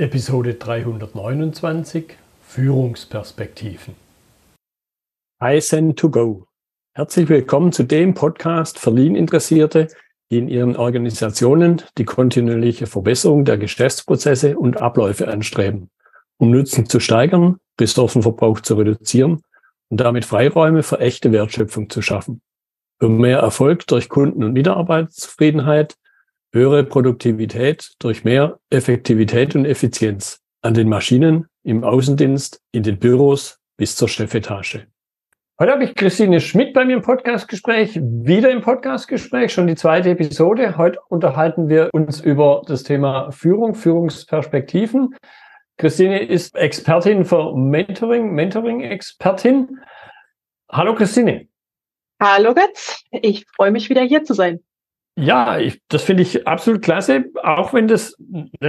Episode 329 Führungsperspektiven. iSend to go. Herzlich willkommen zu dem Podcast für Lean-Interessierte, die in ihren Organisationen die kontinuierliche Verbesserung der Geschäftsprozesse und Abläufe anstreben, um Nutzen zu steigern, Ressourcenverbrauch zu reduzieren und damit Freiräume für echte Wertschöpfung zu schaffen. Für mehr Erfolg durch Kunden- und Mitarbeiterzufriedenheit höhere Produktivität durch mehr Effektivität und Effizienz an den Maschinen, im Außendienst, in den Büros bis zur Chefetage. Heute habe ich Christine Schmidt bei mir im Podcastgespräch, wieder im Podcastgespräch, schon die zweite Episode. Heute unterhalten wir uns über das Thema Führung, Führungsperspektiven. Christine ist Expertin für Mentoring, Mentoring-Expertin. Hallo Christine. Hallo Götz, ich freue mich wieder hier zu sein. Ja, ich, das finde ich absolut klasse, auch wenn das,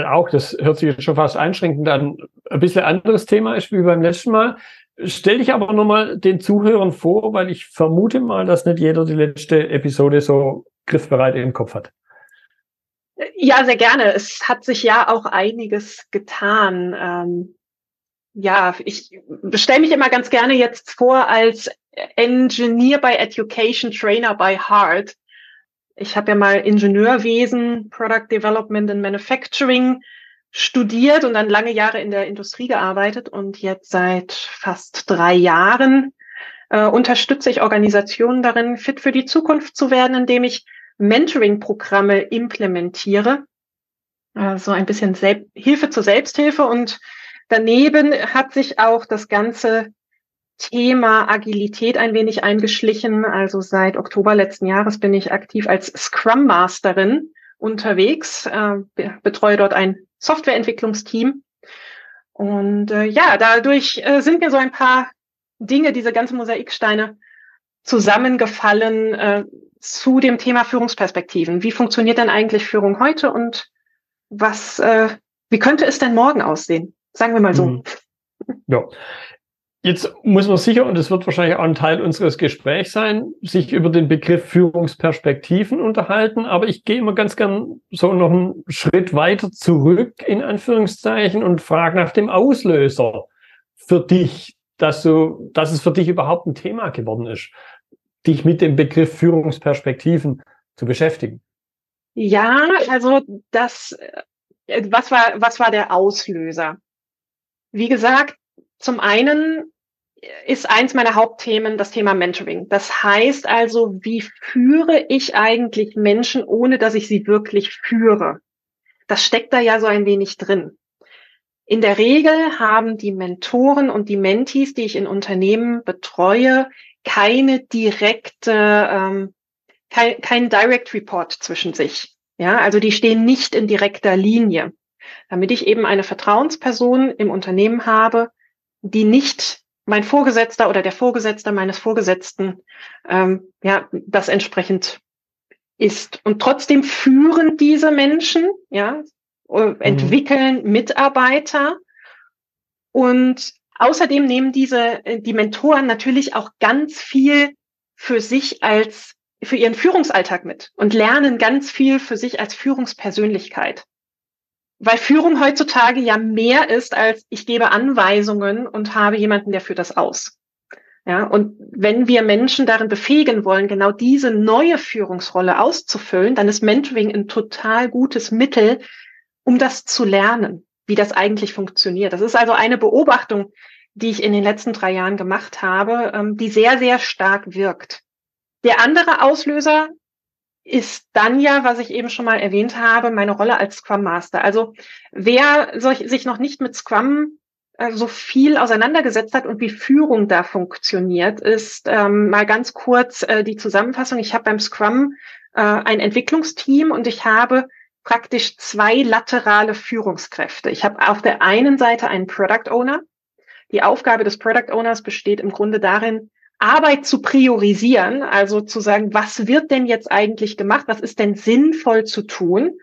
auch das hört sich jetzt schon fast einschränkend an, ein bisschen anderes Thema ist wie beim letzten Mal. Stell dich aber nochmal den Zuhörern vor, weil ich vermute mal, dass nicht jeder die letzte Episode so griffbereit im Kopf hat. Ja, sehr gerne. Es hat sich ja auch einiges getan. Ähm, ja, ich stelle mich immer ganz gerne jetzt vor als Engineer by Education, Trainer by Heart. Ich habe ja mal Ingenieurwesen, Product Development and Manufacturing studiert und dann lange Jahre in der Industrie gearbeitet und jetzt seit fast drei Jahren äh, unterstütze ich Organisationen darin, fit für die Zukunft zu werden, indem ich Mentoring-Programme implementiere. Also ein bisschen Sel Hilfe zur Selbsthilfe und daneben hat sich auch das ganze Thema Agilität ein wenig eingeschlichen. Also seit Oktober letzten Jahres bin ich aktiv als Scrum Masterin unterwegs, äh, betreue dort ein Softwareentwicklungsteam. Und äh, ja, dadurch äh, sind mir so ein paar Dinge, diese ganzen Mosaiksteine zusammengefallen äh, zu dem Thema Führungsperspektiven. Wie funktioniert denn eigentlich Führung heute und was, äh, wie könnte es denn morgen aussehen? Sagen wir mal so. Mhm. Ja, Jetzt muss man sicher, und das wird wahrscheinlich auch ein Teil unseres Gesprächs sein, sich über den Begriff Führungsperspektiven unterhalten. Aber ich gehe immer ganz gern so noch einen Schritt weiter zurück, in Anführungszeichen, und frage nach dem Auslöser für dich, dass du, dass es für dich überhaupt ein Thema geworden ist, dich mit dem Begriff Führungsperspektiven zu beschäftigen. Ja, also das, äh, was war, was war der Auslöser? Wie gesagt, zum einen ist eins meiner Hauptthemen das Thema Mentoring. Das heißt also, wie führe ich eigentlich Menschen, ohne dass ich sie wirklich führe? Das steckt da ja so ein wenig drin. In der Regel haben die Mentoren und die Mentees, die ich in Unternehmen betreue, keine direkte, ähm, kein, kein Direct Report zwischen sich. Ja, also die stehen nicht in direkter Linie. Damit ich eben eine Vertrauensperson im Unternehmen habe, die nicht mein Vorgesetzter oder der Vorgesetzte meines Vorgesetzten ähm, ja das entsprechend ist. Und trotzdem führen diese Menschen, ja, äh, mhm. entwickeln Mitarbeiter und außerdem nehmen diese äh, die Mentoren natürlich auch ganz viel für sich als für ihren Führungsalltag mit und lernen ganz viel für sich als Führungspersönlichkeit weil Führung heutzutage ja mehr ist als ich gebe Anweisungen und habe jemanden, der führt das aus. Ja, und wenn wir Menschen darin befähigen wollen, genau diese neue Führungsrolle auszufüllen, dann ist Mentoring ein total gutes Mittel, um das zu lernen, wie das eigentlich funktioniert. Das ist also eine Beobachtung, die ich in den letzten drei Jahren gemacht habe, ähm, die sehr, sehr stark wirkt. Der andere Auslöser ist dann ja, was ich eben schon mal erwähnt habe, meine Rolle als Scrum Master. Also wer sich noch nicht mit Scrum äh, so viel auseinandergesetzt hat und wie Führung da funktioniert, ist ähm, mal ganz kurz äh, die Zusammenfassung. Ich habe beim Scrum äh, ein Entwicklungsteam und ich habe praktisch zwei laterale Führungskräfte. Ich habe auf der einen Seite einen Product Owner. Die Aufgabe des Product Owners besteht im Grunde darin, Arbeit zu priorisieren, also zu sagen, was wird denn jetzt eigentlich gemacht, was ist denn sinnvoll zu tun.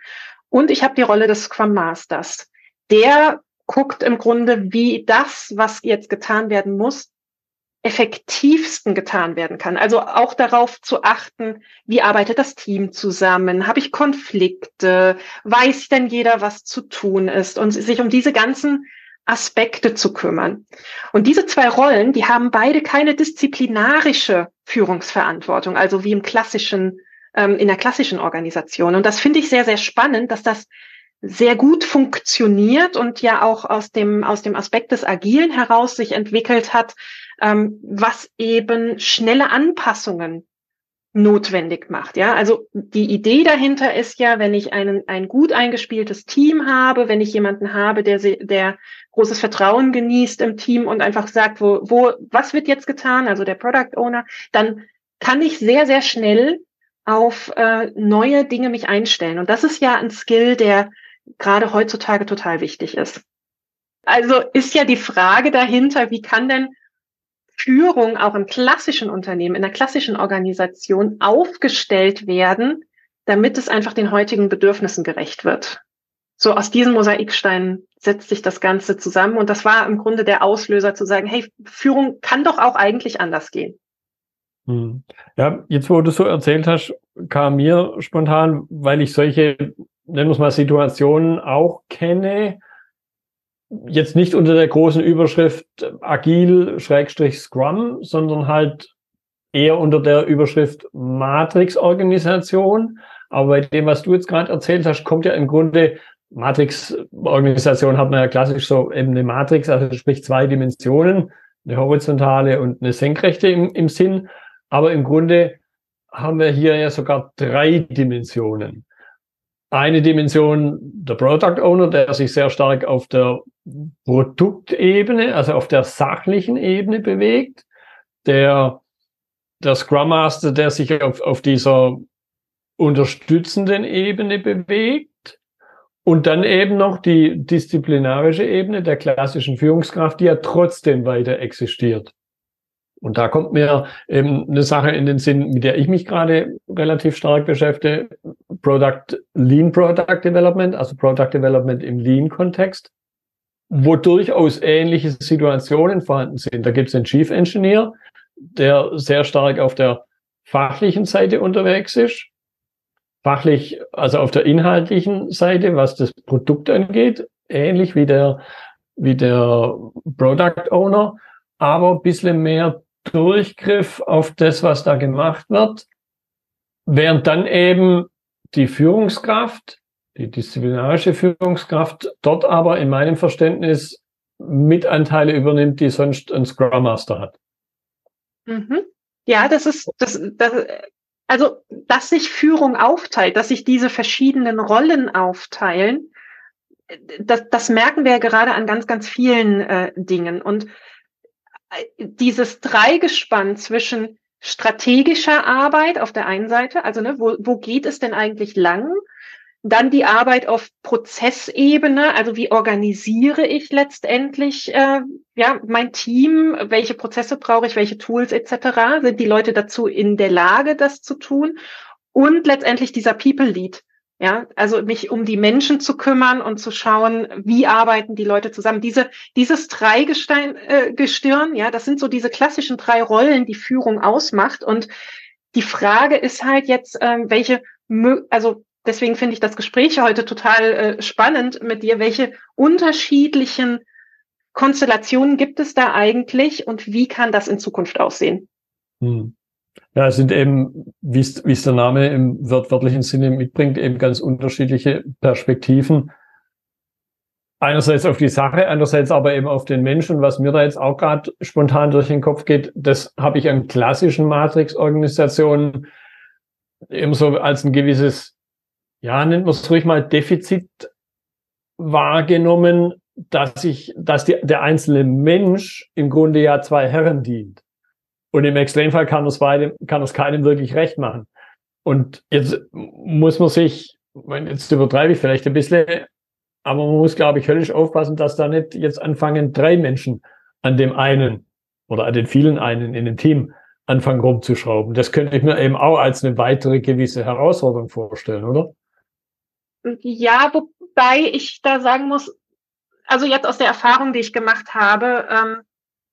Und ich habe die Rolle des Scrum Masters. Der guckt im Grunde, wie das, was jetzt getan werden muss, effektivsten getan werden kann. Also auch darauf zu achten, wie arbeitet das Team zusammen? Habe ich Konflikte? Weiß denn jeder, was zu tun ist? Und sich um diese ganzen Aspekte zu kümmern. Und diese zwei Rollen, die haben beide keine disziplinarische Führungsverantwortung, also wie im klassischen, ähm, in der klassischen Organisation. Und das finde ich sehr, sehr spannend, dass das sehr gut funktioniert und ja auch aus dem, aus dem Aspekt des Agilen heraus sich entwickelt hat, ähm, was eben schnelle Anpassungen notwendig macht. Ja, also die Idee dahinter ist ja, wenn ich einen, ein gut eingespieltes Team habe, wenn ich jemanden habe, der, der großes Vertrauen genießt im Team und einfach sagt, wo, wo, was wird jetzt getan, also der Product Owner, dann kann ich sehr, sehr schnell auf äh, neue Dinge mich einstellen. Und das ist ja ein Skill, der gerade heutzutage total wichtig ist. Also ist ja die Frage dahinter, wie kann denn Führung auch im klassischen Unternehmen, in der klassischen Organisation aufgestellt werden, damit es einfach den heutigen Bedürfnissen gerecht wird. So aus diesen Mosaiksteinen setzt sich das Ganze zusammen. Und das war im Grunde der Auslöser zu sagen, hey, Führung kann doch auch eigentlich anders gehen. Hm. Ja, jetzt wo du so erzählt hast, kam mir spontan, weil ich solche, nennen wir es mal, Situationen auch kenne, jetzt nicht unter der großen Überschrift Agil Schrägstrich Scrum, sondern halt eher unter der Überschrift Matrix-Organisation. Aber bei dem, was du jetzt gerade erzählt hast, kommt ja im Grunde Matrix-Organisation hat man ja klassisch so eben eine Matrix, also sprich zwei Dimensionen, eine horizontale und eine senkrechte im, im Sinn. Aber im Grunde haben wir hier ja sogar drei Dimensionen. Eine Dimension der Product Owner, der sich sehr stark auf der Produktebene, also auf der sachlichen Ebene bewegt, der, der Scrum Master, der sich auf, auf dieser unterstützenden Ebene bewegt und dann eben noch die disziplinarische Ebene der klassischen Führungskraft, die ja trotzdem weiter existiert. Und da kommt mir eben eine Sache in den Sinn, mit der ich mich gerade relativ stark beschäftige, Product, Lean Product Development, also Product Development im Lean-Kontext, wo durchaus ähnliche Situationen vorhanden sind. Da gibt es einen Chief Engineer, der sehr stark auf der fachlichen Seite unterwegs ist, fachlich, also auf der inhaltlichen Seite, was das Produkt angeht, ähnlich wie der, wie der Product Owner, aber ein bisschen mehr Durchgriff auf das, was da gemacht wird, während dann eben die Führungskraft, die disziplinarische Führungskraft, dort aber in meinem Verständnis Mitanteile übernimmt, die sonst ein Scrum Master hat. Mhm. Ja, das ist, das, das, also, dass sich Führung aufteilt, dass sich diese verschiedenen Rollen aufteilen, das, das merken wir ja gerade an ganz, ganz vielen äh, Dingen. Und dieses Dreigespann zwischen strategischer Arbeit auf der einen Seite, also ne, wo, wo geht es denn eigentlich lang? Dann die Arbeit auf Prozessebene, also wie organisiere ich letztendlich äh, ja mein Team, welche Prozesse brauche ich, welche Tools etc. Sind die Leute dazu in der Lage, das zu tun? Und letztendlich dieser People Lead, ja, also mich um die Menschen zu kümmern und zu schauen, wie arbeiten die Leute zusammen. Diese, dieses Dreigestirn, äh, Gestirn, ja, das sind so diese klassischen drei Rollen, die Führung ausmacht. Und die Frage ist halt jetzt, ähm, welche, also deswegen finde ich das Gespräch heute total äh, spannend mit dir. Welche unterschiedlichen Konstellationen gibt es da eigentlich und wie kann das in Zukunft aussehen? Hm. Ja, es sind eben, wie es, der Name im wörtlichen Sinne mitbringt, eben ganz unterschiedliche Perspektiven. Einerseits auf die Sache, andererseits aber eben auf den Menschen. Was mir da jetzt auch gerade spontan durch den Kopf geht, das habe ich an klassischen Matrix-Organisationen eben so als ein gewisses, ja, nennt man es ruhig mal Defizit wahrgenommen, dass ich, dass die, der einzelne Mensch im Grunde ja zwei Herren dient. Und im Extremfall kann es beide, kann es keinem wirklich recht machen. Und jetzt muss man sich, jetzt übertreibe ich vielleicht ein bisschen, aber man muss, glaube ich, höllisch aufpassen, dass da nicht jetzt anfangen, drei Menschen an dem einen oder an den vielen einen in dem Team anfangen rumzuschrauben. Das könnte ich mir eben auch als eine weitere gewisse Herausforderung vorstellen, oder? Ja, wobei ich da sagen muss, also jetzt aus der Erfahrung, die ich gemacht habe, ähm,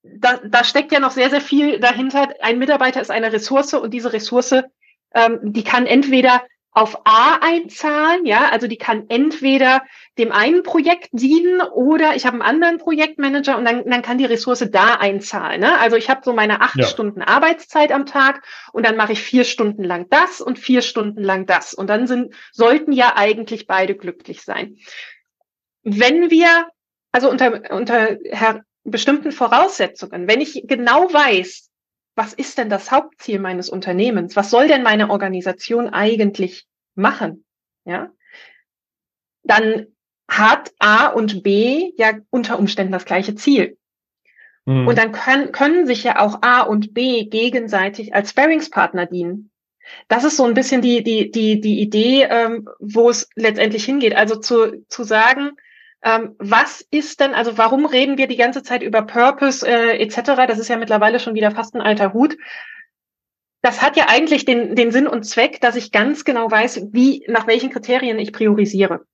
da, da steckt ja noch sehr, sehr viel dahinter. Ein Mitarbeiter ist eine Ressource und diese Ressource, ähm, die kann entweder auf A einzahlen, ja, also die kann entweder dem einen Projekt dienen oder ich habe einen anderen Projektmanager und dann, dann kann die Ressource da einzahlen. Ne? Also ich habe so meine acht ja. Stunden Arbeitszeit am Tag und dann mache ich vier Stunden lang das und vier Stunden lang das. Und dann sind, sollten ja eigentlich beide glücklich sein. Wenn wir, also unter, unter bestimmten Voraussetzungen, wenn ich genau weiß, was ist denn das Hauptziel meines Unternehmens? Was soll denn meine Organisation eigentlich machen? Ja, dann hat A und B ja unter Umständen das gleiche Ziel. Mhm. Und dann können, können sich ja auch A und B gegenseitig als Sparringspartner dienen. Das ist so ein bisschen die, die, die, die Idee, ähm, wo es letztendlich hingeht. Also zu, zu sagen, ähm, was ist denn, also warum reden wir die ganze Zeit über Purpose äh, etc.? Das ist ja mittlerweile schon wieder fast ein alter Hut. Das hat ja eigentlich den, den Sinn und Zweck, dass ich ganz genau weiß, wie, nach welchen Kriterien ich priorisiere.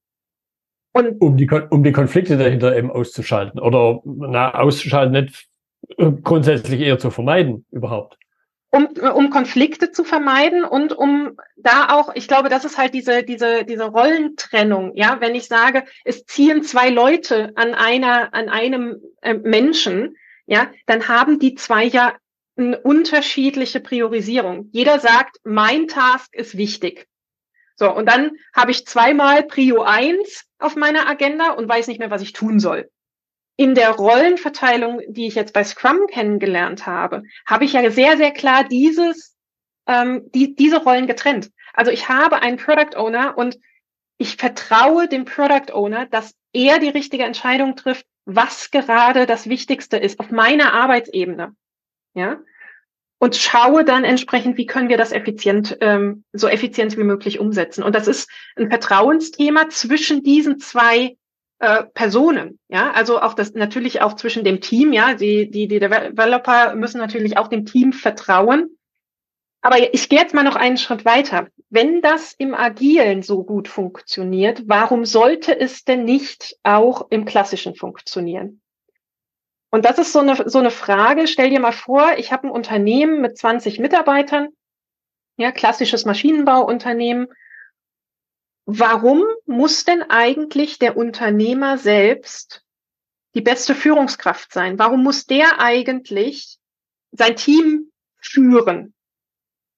Und um die, um die Konflikte dahinter eben auszuschalten oder na, auszuschalten, nicht äh, grundsätzlich eher zu vermeiden überhaupt um, um Konflikte zu vermeiden und um da auch, ich glaube, das ist halt diese, diese, diese Rollentrennung, ja, wenn ich sage, es ziehen zwei Leute an einer, an einem äh, Menschen, ja, dann haben die zwei ja eine unterschiedliche Priorisierung. Jeder sagt, mein Task ist wichtig. So, und dann habe ich zweimal Prio 1 auf meiner Agenda und weiß nicht mehr, was ich tun soll in der Rollenverteilung, die ich jetzt bei Scrum kennengelernt habe, habe ich ja sehr, sehr klar dieses, ähm, die, diese Rollen getrennt. Also ich habe einen Product Owner und ich vertraue dem Product Owner, dass er die richtige Entscheidung trifft, was gerade das Wichtigste ist auf meiner Arbeitsebene. Ja. Und schaue dann entsprechend, wie können wir das effizient, ähm, so effizient wie möglich umsetzen. Und das ist ein Vertrauensthema zwischen diesen zwei äh, Personen. Ja, also auch das natürlich auch zwischen dem Team. Ja, die, die, die Developer müssen natürlich auch dem Team vertrauen. Aber ich gehe jetzt mal noch einen Schritt weiter. Wenn das im Agilen so gut funktioniert, warum sollte es denn nicht auch im Klassischen funktionieren? Und das ist so eine, so eine Frage. Stell dir mal vor, ich habe ein Unternehmen mit 20 Mitarbeitern, ja, klassisches Maschinenbauunternehmen warum muss denn eigentlich der Unternehmer selbst die beste Führungskraft sein? Warum muss der eigentlich sein Team führen?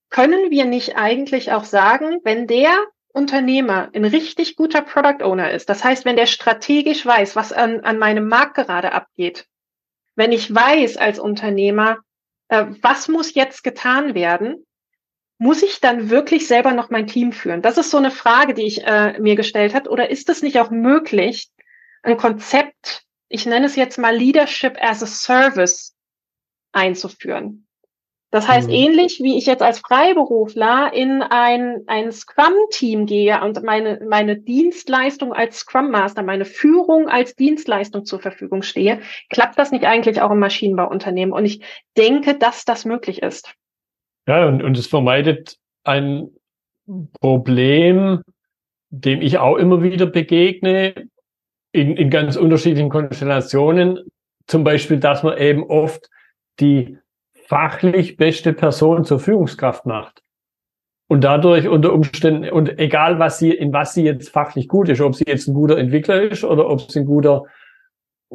Können wir nicht eigentlich auch sagen, wenn der Unternehmer ein richtig guter Product Owner ist, das heißt, wenn der strategisch weiß, was an, an meinem Markt gerade abgeht, wenn ich weiß als Unternehmer, äh, was muss jetzt getan werden, muss ich dann wirklich selber noch mein Team führen? Das ist so eine Frage, die ich äh, mir gestellt habe. Oder ist es nicht auch möglich, ein Konzept, ich nenne es jetzt mal Leadership as a Service einzuführen? Das heißt, mhm. ähnlich wie ich jetzt als Freiberufler in ein, ein Scrum-Team gehe und meine, meine Dienstleistung als Scrum Master, meine Führung als Dienstleistung zur Verfügung stehe, klappt das nicht eigentlich auch im Maschinenbauunternehmen? Und ich denke, dass das möglich ist. Ja, und, und es vermeidet ein Problem, dem ich auch immer wieder begegne, in, in ganz unterschiedlichen Konstellationen. Zum Beispiel, dass man eben oft die fachlich beste Person zur Führungskraft macht. Und dadurch unter Umständen, und egal was sie, in was sie jetzt fachlich gut ist, ob sie jetzt ein guter Entwickler ist oder ob sie ein guter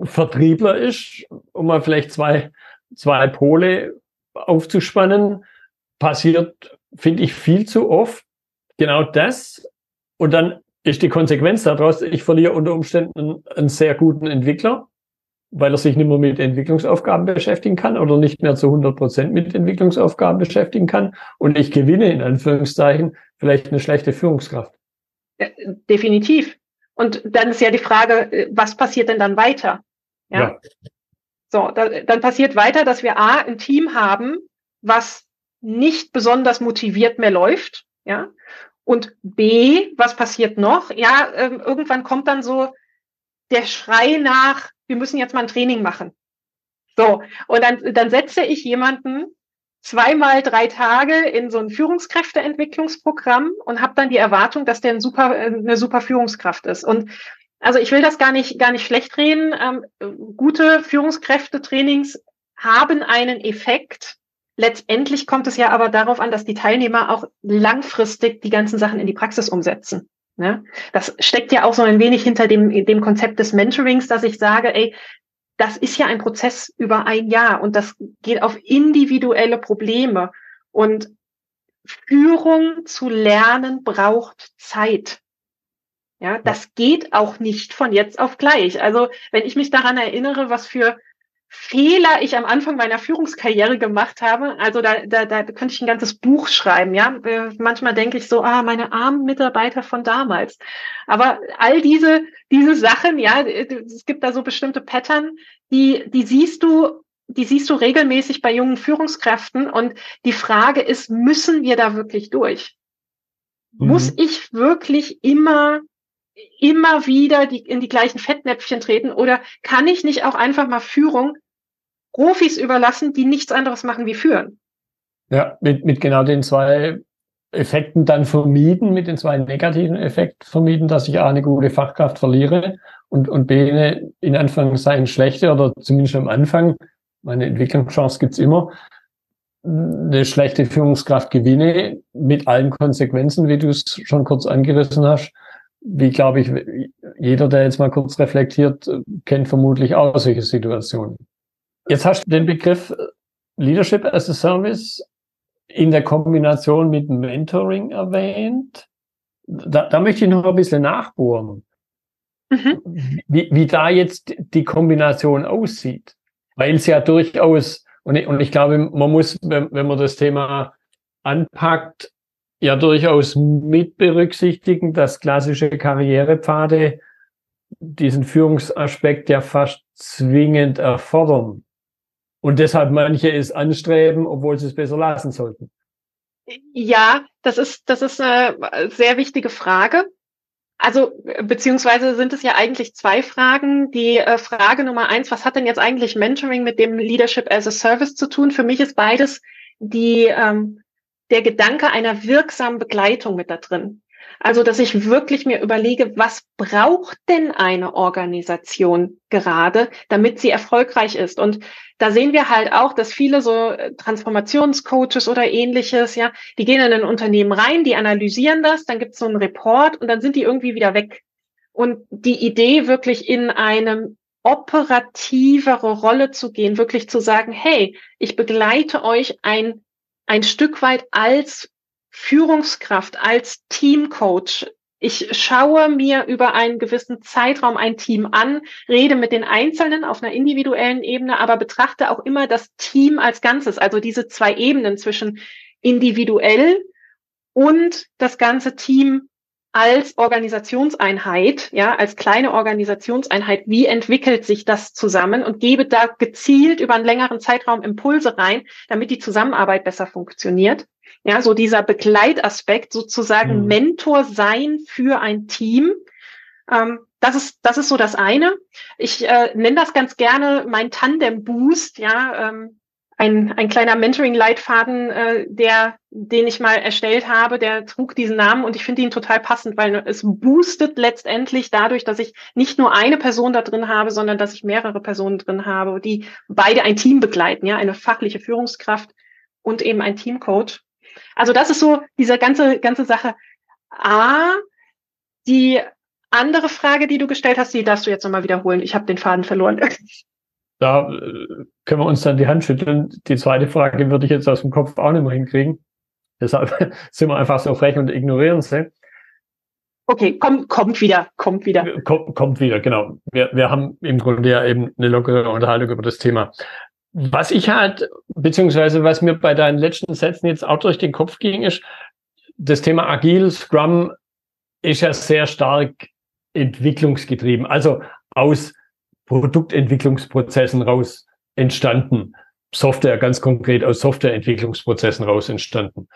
Vertriebler ist, um mal vielleicht zwei, zwei Pole aufzuspannen, passiert, finde ich, viel zu oft genau das. Und dann ist die Konsequenz daraus, ich verliere unter Umständen einen sehr guten Entwickler, weil er sich nicht mehr mit Entwicklungsaufgaben beschäftigen kann oder nicht mehr zu 100 Prozent mit Entwicklungsaufgaben beschäftigen kann. Und ich gewinne in Anführungszeichen vielleicht eine schlechte Führungskraft. Ja, definitiv. Und dann ist ja die Frage, was passiert denn dann weiter? Ja. ja. So, da, dann passiert weiter, dass wir A, ein Team haben, was nicht besonders motiviert mehr läuft, ja. Und B, was passiert noch? Ja, äh, irgendwann kommt dann so der Schrei nach, wir müssen jetzt mal ein Training machen. So, und dann, dann setze ich jemanden zweimal drei Tage in so ein Führungskräfteentwicklungsprogramm und habe dann die Erwartung, dass der ein super, eine super Führungskraft ist. Und also ich will das gar nicht, gar nicht schlecht reden. Ähm, gute Führungskräftetrainings haben einen Effekt. Letztendlich kommt es ja aber darauf an, dass die Teilnehmer auch langfristig die ganzen Sachen in die Praxis umsetzen. Ne? Das steckt ja auch so ein wenig hinter dem, dem Konzept des Mentorings, dass ich sage, ey, das ist ja ein Prozess über ein Jahr und das geht auf individuelle Probleme. Und Führung zu lernen braucht Zeit. Ja, das geht auch nicht von jetzt auf gleich. Also, wenn ich mich daran erinnere, was für Fehler ich am Anfang meiner Führungskarriere gemacht habe. Also da, da, da könnte ich ein ganzes Buch schreiben, ja. Äh, manchmal denke ich so, ah, meine armen Mitarbeiter von damals. Aber all diese, diese Sachen, ja, es gibt da so bestimmte Pattern, die, die siehst du, die siehst du regelmäßig bei jungen Führungskräften. Und die Frage ist, müssen wir da wirklich durch? Mhm. Muss ich wirklich immer immer wieder die, in die gleichen Fettnäpfchen treten? Oder kann ich nicht auch einfach mal Führung Profis überlassen, die nichts anderes machen wie führen? Ja, mit, mit genau den zwei Effekten dann vermieden, mit den zwei negativen Effekten vermieden, dass ich A, eine gute Fachkraft verliere und, und B, eine in Anführungszeichen schlechte oder zumindest am Anfang, meine Entwicklungschance gibt's immer, eine schlechte Führungskraft gewinne, mit allen Konsequenzen, wie du es schon kurz angerissen hast wie glaube ich, jeder, der jetzt mal kurz reflektiert, kennt vermutlich auch solche Situationen. Jetzt hast du den Begriff Leadership as a Service in der Kombination mit Mentoring erwähnt. Da, da möchte ich noch ein bisschen nachbohren, mhm. wie, wie da jetzt die Kombination aussieht. Weil es ja durchaus, und ich, und ich glaube, man muss, wenn, wenn man das Thema anpackt, ja durchaus mit berücksichtigen, dass klassische Karrierepfade diesen Führungsaspekt ja fast zwingend erfordern. Und deshalb manche es anstreben, obwohl sie es besser lassen sollten. Ja, das ist, das ist eine sehr wichtige Frage. Also, beziehungsweise sind es ja eigentlich zwei Fragen. Die äh, Frage Nummer eins, was hat denn jetzt eigentlich Mentoring mit dem Leadership as a Service zu tun? Für mich ist beides die ähm, der Gedanke einer wirksamen Begleitung mit da drin. Also, dass ich wirklich mir überlege, was braucht denn eine Organisation gerade, damit sie erfolgreich ist? Und da sehen wir halt auch, dass viele so äh, Transformationscoaches oder ähnliches, ja, die gehen in ein Unternehmen rein, die analysieren das, dann gibt es so einen Report und dann sind die irgendwie wieder weg. Und die Idee, wirklich in einem operativere Rolle zu gehen, wirklich zu sagen, hey, ich begleite euch ein ein Stück weit als Führungskraft, als Teamcoach. Ich schaue mir über einen gewissen Zeitraum ein Team an, rede mit den Einzelnen auf einer individuellen Ebene, aber betrachte auch immer das Team als Ganzes, also diese zwei Ebenen zwischen individuell und das ganze Team als Organisationseinheit, ja, als kleine Organisationseinheit, wie entwickelt sich das zusammen und gebe da gezielt über einen längeren Zeitraum Impulse rein, damit die Zusammenarbeit besser funktioniert. Ja, so dieser Begleitaspekt, sozusagen mhm. Mentor sein für ein Team. Ähm, das ist, das ist so das eine. Ich äh, nenne das ganz gerne mein Tandem Boost, ja, ähm, ein, ein kleiner Mentoring-Leitfaden, äh, der, den ich mal erstellt habe, der trug diesen Namen und ich finde ihn total passend, weil es boostet letztendlich dadurch, dass ich nicht nur eine Person da drin habe, sondern dass ich mehrere Personen drin habe, die beide ein Team begleiten, ja, eine fachliche Führungskraft und eben ein Teamcoach. Also das ist so diese ganze, ganze Sache. A, die andere Frage, die du gestellt hast, die darfst du jetzt nochmal wiederholen. Ich habe den Faden verloren. Da äh, können wir uns dann die Hand schütteln. Die zweite Frage würde ich jetzt aus dem Kopf auch nicht mehr hinkriegen. Deshalb sind wir einfach so frech und ignorieren sie. Okay, kommt, kommt wieder, kommt wieder. Kommt, kommt wieder, genau. Wir, wir haben im Grunde ja eben eine lockere Unterhaltung über das Thema. Was ich halt, beziehungsweise was mir bei deinen letzten Sätzen jetzt auch durch den Kopf ging, ist, das Thema Agil, Scrum ist ja sehr stark entwicklungsgetrieben. Also aus Produktentwicklungsprozessen raus entstanden. Software ganz konkret aus Softwareentwicklungsprozessen raus entstanden.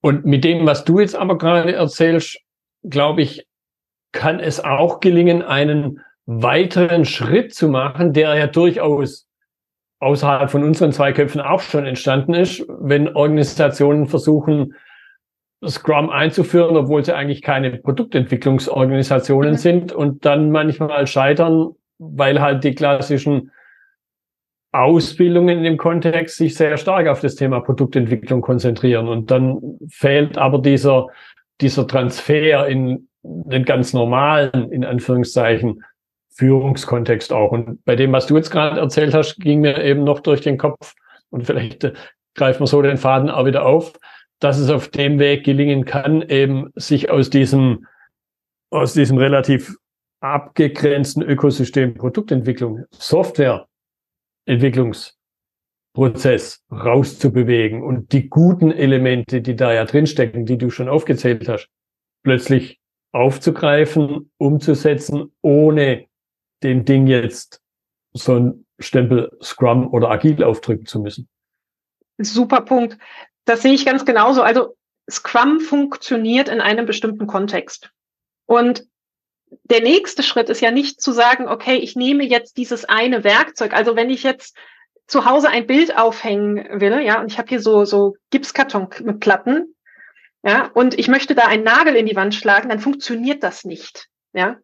Und mit dem, was du jetzt aber gerade erzählst, glaube ich, kann es auch gelingen, einen weiteren Schritt zu machen, der ja durchaus außerhalb von unseren zwei Köpfen auch schon entstanden ist, wenn Organisationen versuchen, Scrum einzuführen, obwohl sie eigentlich keine Produktentwicklungsorganisationen mhm. sind und dann manchmal scheitern, weil halt die klassischen Ausbildungen in dem Kontext sich sehr stark auf das Thema Produktentwicklung konzentrieren. Und dann fehlt aber dieser, dieser Transfer in den ganz normalen, in Anführungszeichen, Führungskontext auch. Und bei dem, was du jetzt gerade erzählt hast, ging mir eben noch durch den Kopf, und vielleicht äh, greifen wir so den Faden auch wieder auf, dass es auf dem Weg gelingen kann, eben sich aus diesem, aus diesem relativ abgegrenzten Ökosystem Produktentwicklung, Softwareentwicklungsprozess rauszubewegen und die guten Elemente, die da ja drinstecken, die du schon aufgezählt hast, plötzlich aufzugreifen, umzusetzen, ohne dem Ding jetzt so ein Stempel Scrum oder Agil aufdrücken zu müssen. Super Punkt. Das sehe ich ganz genauso. Also Scrum funktioniert in einem bestimmten Kontext. Und der nächste Schritt ist ja nicht zu sagen, okay, ich nehme jetzt dieses eine Werkzeug. Also wenn ich jetzt zu Hause ein Bild aufhängen will, ja, und ich habe hier so, so Gipskartonplatten, ja, und ich möchte da einen Nagel in die Wand schlagen, dann funktioniert das nicht, ja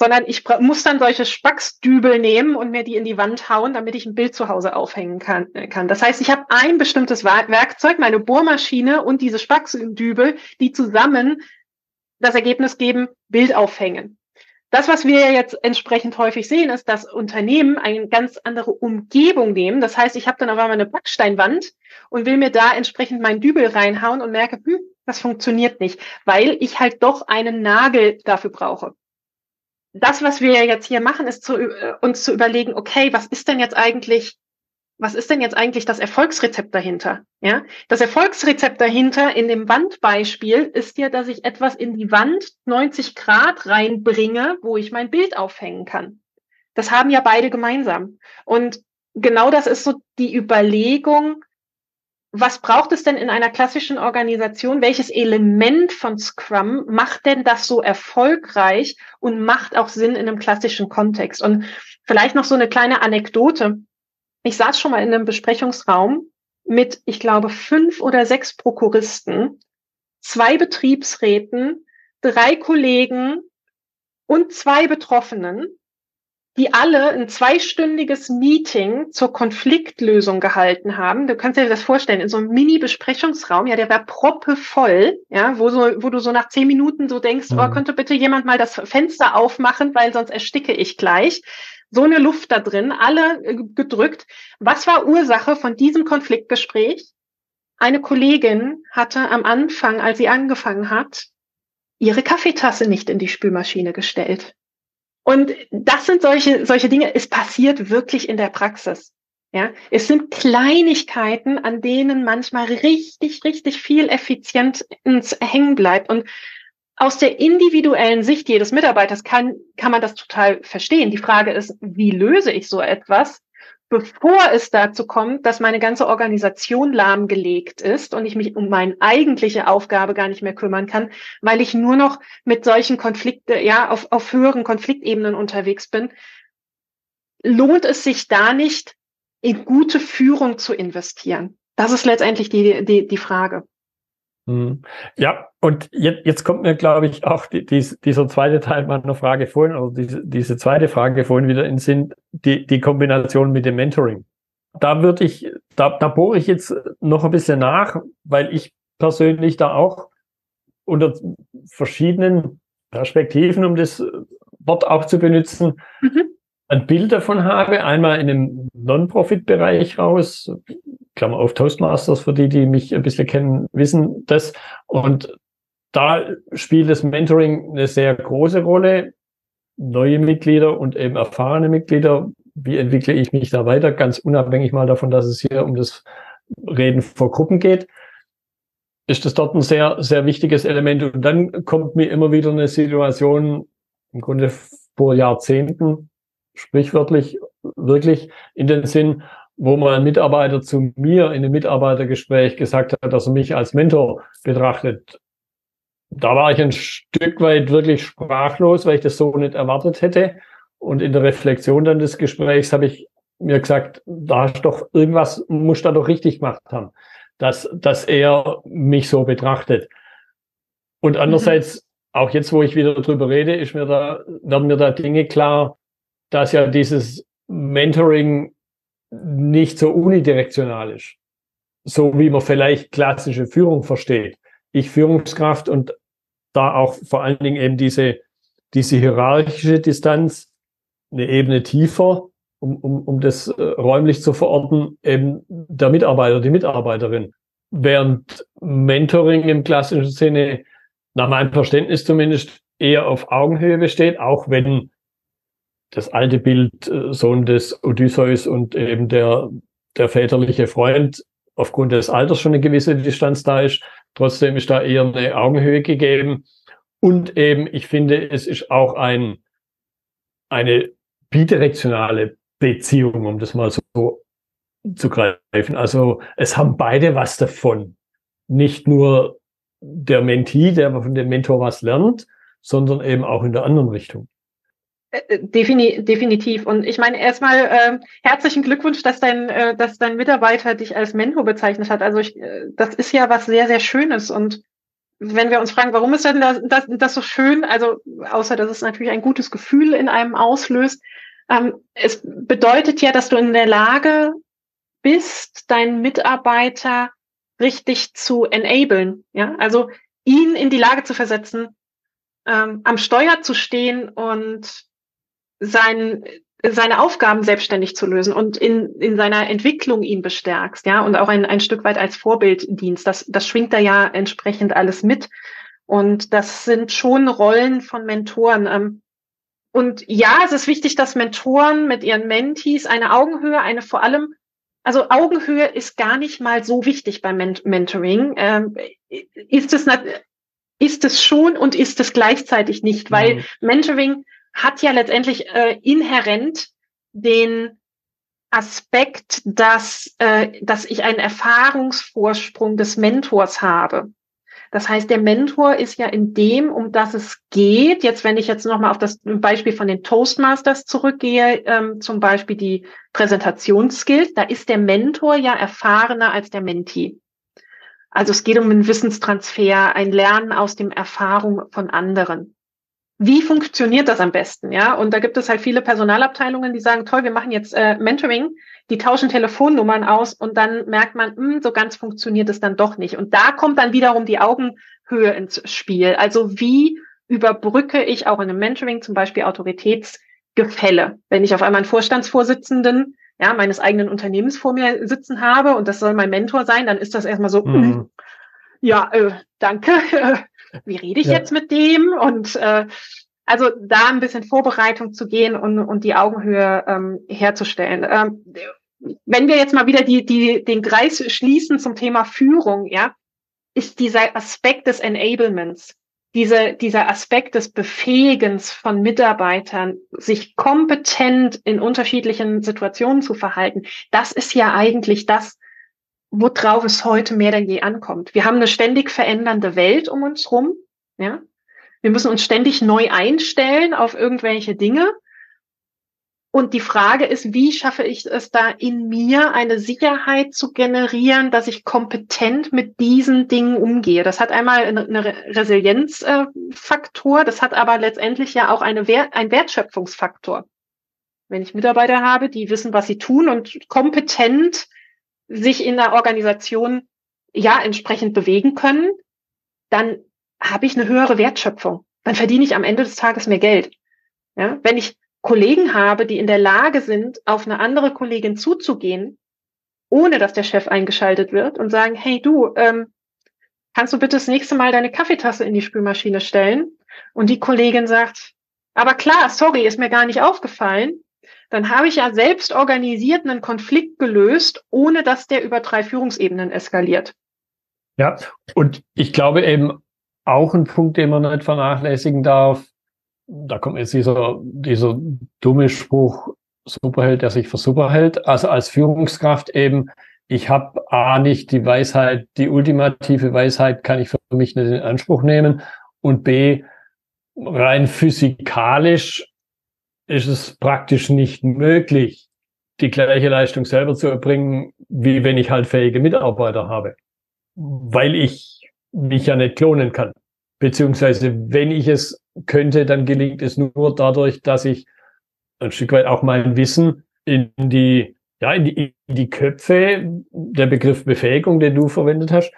sondern ich muss dann solche Spacksdübel nehmen und mir die in die Wand hauen, damit ich ein Bild zu Hause aufhängen kann. Äh, kann. Das heißt, ich habe ein bestimmtes Werkzeug, meine Bohrmaschine und diese Spacksdübel, die zusammen das Ergebnis geben, Bild aufhängen. Das, was wir jetzt entsprechend häufig sehen, ist, dass Unternehmen eine ganz andere Umgebung nehmen. Das heißt, ich habe dann auf einmal eine Backsteinwand und will mir da entsprechend meinen Dübel reinhauen und merke, hm, das funktioniert nicht, weil ich halt doch einen Nagel dafür brauche das, was wir jetzt hier machen, ist zu, äh, uns zu überlegen, okay, was ist denn jetzt eigentlich, was ist denn jetzt eigentlich das Erfolgsrezept dahinter? Ja, das Erfolgsrezept dahinter in dem Wandbeispiel ist ja, dass ich etwas in die Wand 90 Grad reinbringe, wo ich mein Bild aufhängen kann. Das haben ja beide gemeinsam. Und genau das ist so die Überlegung, was braucht es denn in einer klassischen Organisation? Welches Element von Scrum macht denn das so erfolgreich und macht auch Sinn in einem klassischen Kontext? Und vielleicht noch so eine kleine Anekdote. Ich saß schon mal in einem Besprechungsraum mit, ich glaube, fünf oder sechs Prokuristen, zwei Betriebsräten, drei Kollegen und zwei Betroffenen die alle ein zweistündiges Meeting zur Konfliktlösung gehalten haben. Du kannst dir das vorstellen, in so einem Mini-Besprechungsraum, ja, der war proppevoll, ja, wo so, wo du so nach zehn Minuten so denkst, oh, mhm. oh, könnte bitte jemand mal das Fenster aufmachen, weil sonst ersticke ich gleich. So eine Luft da drin, alle äh, gedrückt. Was war Ursache von diesem Konfliktgespräch? Eine Kollegin hatte am Anfang, als sie angefangen hat, ihre Kaffeetasse nicht in die Spülmaschine gestellt. Und das sind solche, solche Dinge. Es passiert wirklich in der Praxis. Ja, es sind Kleinigkeiten, an denen manchmal richtig, richtig viel Effizienz hängen bleibt. Und aus der individuellen Sicht jedes Mitarbeiters kann, kann man das total verstehen. Die Frage ist, wie löse ich so etwas? bevor es dazu kommt, dass meine ganze Organisation lahmgelegt ist und ich mich um meine eigentliche Aufgabe gar nicht mehr kümmern kann, weil ich nur noch mit solchen Konflikte, ja, auf, auf höheren Konfliktebenen unterwegs bin, lohnt es sich da nicht, in gute Führung zu investieren? Das ist letztendlich die, die, die Frage. Mhm. Ja, und jetzt, jetzt kommt mir, glaube ich, auch die, die, dieser zweite Teil meiner Frage vorhin, oder diese, diese zweite Frage vorhin wieder in Sinn, die, die Kombination mit dem Mentoring. Da würde ich, da, da bohre ich jetzt noch ein bisschen nach, weil ich persönlich da auch unter verschiedenen Perspektiven, um das Wort auch zu benutzen, mhm. ein Bild davon habe. Einmal in dem Non-Profit-Bereich raus, Klammer auf Toastmasters, für die, die mich ein bisschen kennen, wissen das. Und da spielt das Mentoring eine sehr große Rolle. Neue Mitglieder und eben erfahrene Mitglieder. Wie entwickle ich mich da weiter? Ganz unabhängig mal davon, dass es hier um das Reden vor Gruppen geht, ist das dort ein sehr, sehr wichtiges Element. Und dann kommt mir immer wieder eine Situation, im Grunde vor Jahrzehnten, sprichwörtlich, wirklich in den Sinn, wo mal ein Mitarbeiter zu mir in einem Mitarbeitergespräch gesagt hat, dass er mich als Mentor betrachtet. Da war ich ein Stück weit wirklich sprachlos, weil ich das so nicht erwartet hätte. Und in der Reflexion dann des Gesprächs habe ich mir gesagt, da hast doch irgendwas, muss da doch richtig gemacht haben, dass, dass er mich so betrachtet. Und andererseits, mhm. auch jetzt, wo ich wieder drüber rede, ist mir da, werden mir da Dinge klar, dass ja dieses Mentoring nicht so unidirektional ist. So wie man vielleicht klassische Führung versteht. Ich Führungskraft und da auch vor allen Dingen eben diese, diese hierarchische Distanz eine Ebene tiefer, um, um, um das äh, räumlich zu verorten, eben der Mitarbeiter, die Mitarbeiterin. Während Mentoring im klassischen Sinne, nach meinem Verständnis zumindest, eher auf Augenhöhe besteht, auch wenn das alte Bild äh, Sohn des Odysseus und eben der, der väterliche Freund aufgrund des Alters schon eine gewisse Distanz da ist. Trotzdem ist da eher eine Augenhöhe gegeben. Und eben, ich finde, es ist auch ein, eine bidirektionale Beziehung, um das mal so zu greifen. Also es haben beide was davon. Nicht nur der Mentee, der von dem Mentor was lernt, sondern eben auch in der anderen Richtung. Äh, defini definitiv. Und ich meine erstmal äh, herzlichen Glückwunsch, dass dein, äh, dass dein Mitarbeiter dich als Mentor bezeichnet hat. Also ich, äh, das ist ja was sehr, sehr Schönes. Und wenn wir uns fragen, warum ist denn das, das, das so schön? Also außer dass es natürlich ein gutes Gefühl in einem auslöst. Ähm, es bedeutet ja, dass du in der Lage bist, deinen Mitarbeiter richtig zu enablen. Ja, also ihn in die Lage zu versetzen, ähm, am Steuer zu stehen und sein, seine Aufgaben selbstständig zu lösen und in, in seiner Entwicklung ihn bestärkst, ja, und auch ein, ein Stück weit als Vorbilddienst. Das, das schwingt da ja entsprechend alles mit. Und das sind schon Rollen von Mentoren. Ähm, und ja, es ist wichtig, dass Mentoren mit ihren Mentees eine Augenhöhe, eine vor allem, also Augenhöhe ist gar nicht mal so wichtig beim Mentoring. Ähm, ist es ist es schon und ist es gleichzeitig nicht, weil mhm. Mentoring hat ja letztendlich äh, inhärent den Aspekt, dass, äh, dass ich einen Erfahrungsvorsprung des Mentors habe. Das heißt, der Mentor ist ja in dem, um das es geht. Jetzt, wenn ich jetzt nochmal auf das Beispiel von den Toastmasters zurückgehe, ähm, zum Beispiel die Präsentationsskills, da ist der Mentor ja erfahrener als der Mentee. Also es geht um einen Wissenstransfer, ein Lernen aus dem Erfahrung von anderen wie funktioniert das am besten? Ja, und da gibt es halt viele Personalabteilungen, die sagen, toll, wir machen jetzt äh, Mentoring, die tauschen Telefonnummern aus und dann merkt man, mh, hm, so ganz funktioniert es dann doch nicht. Und da kommt dann wiederum die Augenhöhe ins Spiel. Also wie überbrücke ich auch in einem Mentoring zum Beispiel Autoritätsgefälle? Wenn ich auf einmal einen Vorstandsvorsitzenden ja, meines eigenen Unternehmens vor mir sitzen habe und das soll mein Mentor sein, dann ist das erstmal so, mhm. ja, äh, danke, wie rede ich ja. jetzt mit dem? Und äh, also da ein bisschen Vorbereitung zu gehen und, und die Augenhöhe ähm, herzustellen. Ähm, wenn wir jetzt mal wieder die, die, den Kreis schließen zum Thema Führung, ja, ist dieser Aspekt des Enablements, diese, dieser Aspekt des Befähigens von Mitarbeitern, sich kompetent in unterschiedlichen Situationen zu verhalten, das ist ja eigentlich das, worauf es heute mehr denn je ankommt. Wir haben eine ständig verändernde Welt um uns rum. Ja? Wir müssen uns ständig neu einstellen auf irgendwelche Dinge. Und die Frage ist, wie schaffe ich es da in mir eine Sicherheit zu generieren, dass ich kompetent mit diesen Dingen umgehe? Das hat einmal eine Resilienzfaktor, das hat aber letztendlich ja auch eine Wert, ein Wertschöpfungsfaktor. Wenn ich Mitarbeiter habe, die wissen, was sie tun und kompetent sich in der Organisation ja entsprechend bewegen können, dann habe ich eine höhere Wertschöpfung. Dann verdiene ich am Ende des Tages mehr Geld. Ja, wenn ich Kollegen habe, die in der Lage sind, auf eine andere Kollegin zuzugehen, ohne dass der Chef eingeschaltet wird und sagen, hey du, ähm, kannst du bitte das nächste Mal deine Kaffeetasse in die Spülmaschine stellen? Und die Kollegin sagt, aber klar, sorry, ist mir gar nicht aufgefallen dann habe ich ja selbst organisiert einen Konflikt gelöst, ohne dass der über drei Führungsebenen eskaliert. Ja, und ich glaube eben auch ein Punkt, den man nicht vernachlässigen darf, da kommt jetzt dieser, dieser dumme Spruch, Superheld, der sich für super hält. Also als Führungskraft eben, ich habe A nicht die Weisheit, die ultimative Weisheit kann ich für mich nicht in Anspruch nehmen. Und B, rein physikalisch ist es praktisch nicht möglich, die gleiche Leistung selber zu erbringen, wie wenn ich halt fähige Mitarbeiter habe. Weil ich mich ja nicht klonen kann. Beziehungsweise, wenn ich es könnte, dann gelingt es nur dadurch, dass ich ein Stück weit auch mein Wissen in die ja, in die, in die Köpfe, der Begriff Befähigung, den du verwendet hast,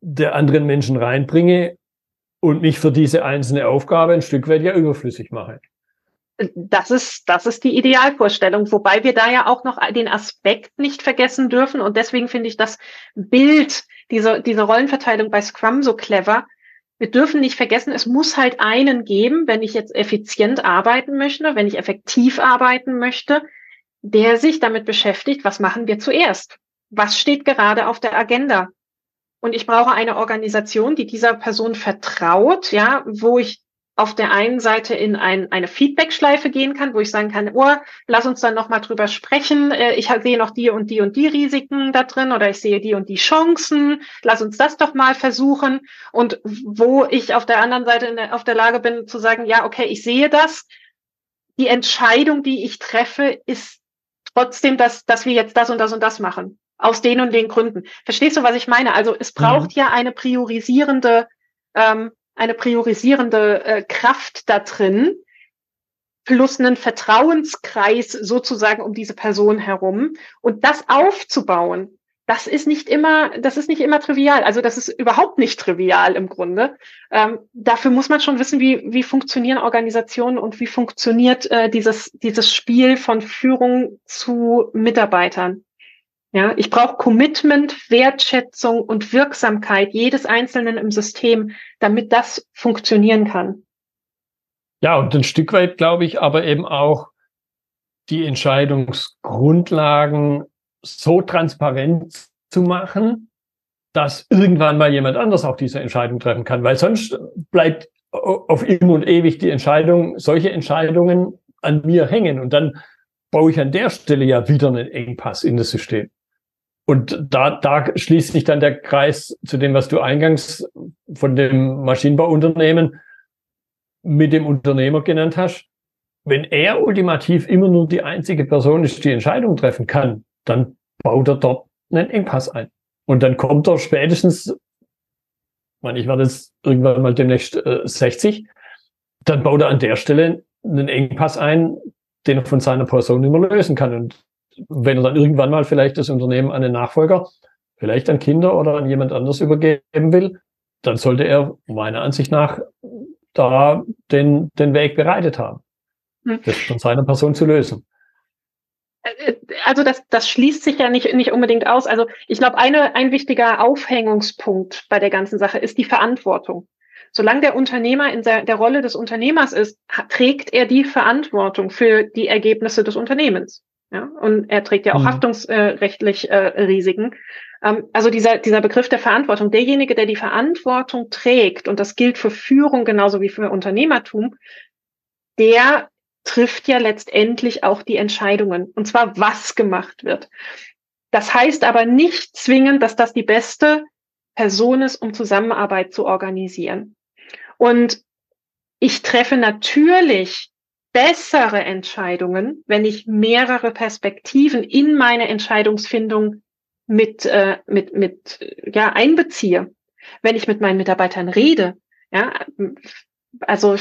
der anderen Menschen reinbringe und mich für diese einzelne Aufgabe ein Stück weit ja überflüssig mache. Das ist, das ist die Idealvorstellung, wobei wir da ja auch noch den Aspekt nicht vergessen dürfen. Und deswegen finde ich das Bild, diese, diese Rollenverteilung bei Scrum so clever. Wir dürfen nicht vergessen, es muss halt einen geben, wenn ich jetzt effizient arbeiten möchte, wenn ich effektiv arbeiten möchte, der sich damit beschäftigt, was machen wir zuerst? Was steht gerade auf der Agenda? Und ich brauche eine Organisation, die dieser Person vertraut, ja, wo ich auf der einen Seite in ein, eine Feedback-Schleife gehen kann, wo ich sagen kann, oh, lass uns dann nochmal drüber sprechen. Äh, ich sehe noch die und die und die Risiken da drin oder ich sehe die und die Chancen. Lass uns das doch mal versuchen. Und wo ich auf der anderen Seite der, auf der Lage bin zu sagen, ja, okay, ich sehe das. Die Entscheidung, die ich treffe, ist trotzdem, dass, dass wir jetzt das und das und das machen. Aus den und den Gründen. Verstehst du, was ich meine? Also es braucht mhm. ja eine priorisierende ähm, eine priorisierende äh, Kraft da drin, plus einen Vertrauenskreis sozusagen um diese Person herum. Und das aufzubauen, das ist nicht immer, das ist nicht immer trivial. Also das ist überhaupt nicht trivial im Grunde. Ähm, dafür muss man schon wissen, wie, wie funktionieren Organisationen und wie funktioniert äh, dieses, dieses Spiel von Führung zu Mitarbeitern. Ja, ich brauche Commitment, Wertschätzung und Wirksamkeit jedes Einzelnen im System, damit das funktionieren kann. Ja, und ein Stück weit glaube ich aber eben auch die Entscheidungsgrundlagen so transparent zu machen, dass irgendwann mal jemand anders auch diese Entscheidung treffen kann, weil sonst bleibt auf immer und ewig die Entscheidung, solche Entscheidungen an mir hängen und dann baue ich an der Stelle ja wieder einen Engpass in das System. Und da, da schließt sich dann der Kreis zu dem, was du eingangs von dem Maschinenbauunternehmen mit dem Unternehmer genannt hast. Wenn er ultimativ immer nur die einzige Person ist, die Entscheidung treffen kann, dann baut er dort einen Engpass ein. Und dann kommt er spätestens, ich meine, ich werde jetzt irgendwann mal demnächst äh, 60, dann baut er an der Stelle einen Engpass ein, den er von seiner Person immer lösen kann. Und wenn er dann irgendwann mal vielleicht das Unternehmen an den Nachfolger, vielleicht an Kinder oder an jemand anders übergeben will, dann sollte er meiner Ansicht nach da den, den Weg bereitet haben, hm. das von seiner Person zu lösen. Äh, also das, das schließt sich ja nicht, nicht unbedingt aus. Also ich glaube, eine, ein wichtiger Aufhängungspunkt bei der ganzen Sache ist die Verantwortung. Solange der Unternehmer in der, der Rolle des Unternehmers ist, trägt er die Verantwortung für die Ergebnisse des Unternehmens. Ja, und er trägt ja auch mhm. haftungsrechtlich äh, Risiken. Ähm, also dieser, dieser Begriff der Verantwortung, derjenige, der die Verantwortung trägt, und das gilt für Führung genauso wie für Unternehmertum, der trifft ja letztendlich auch die Entscheidungen. Und zwar, was gemacht wird. Das heißt aber nicht zwingend, dass das die beste Person ist, um Zusammenarbeit zu organisieren. Und ich treffe natürlich bessere Entscheidungen, wenn ich mehrere Perspektiven in meine Entscheidungsfindung mit, äh, mit, mit ja, einbeziehe. Wenn ich mit meinen Mitarbeitern rede, ja, also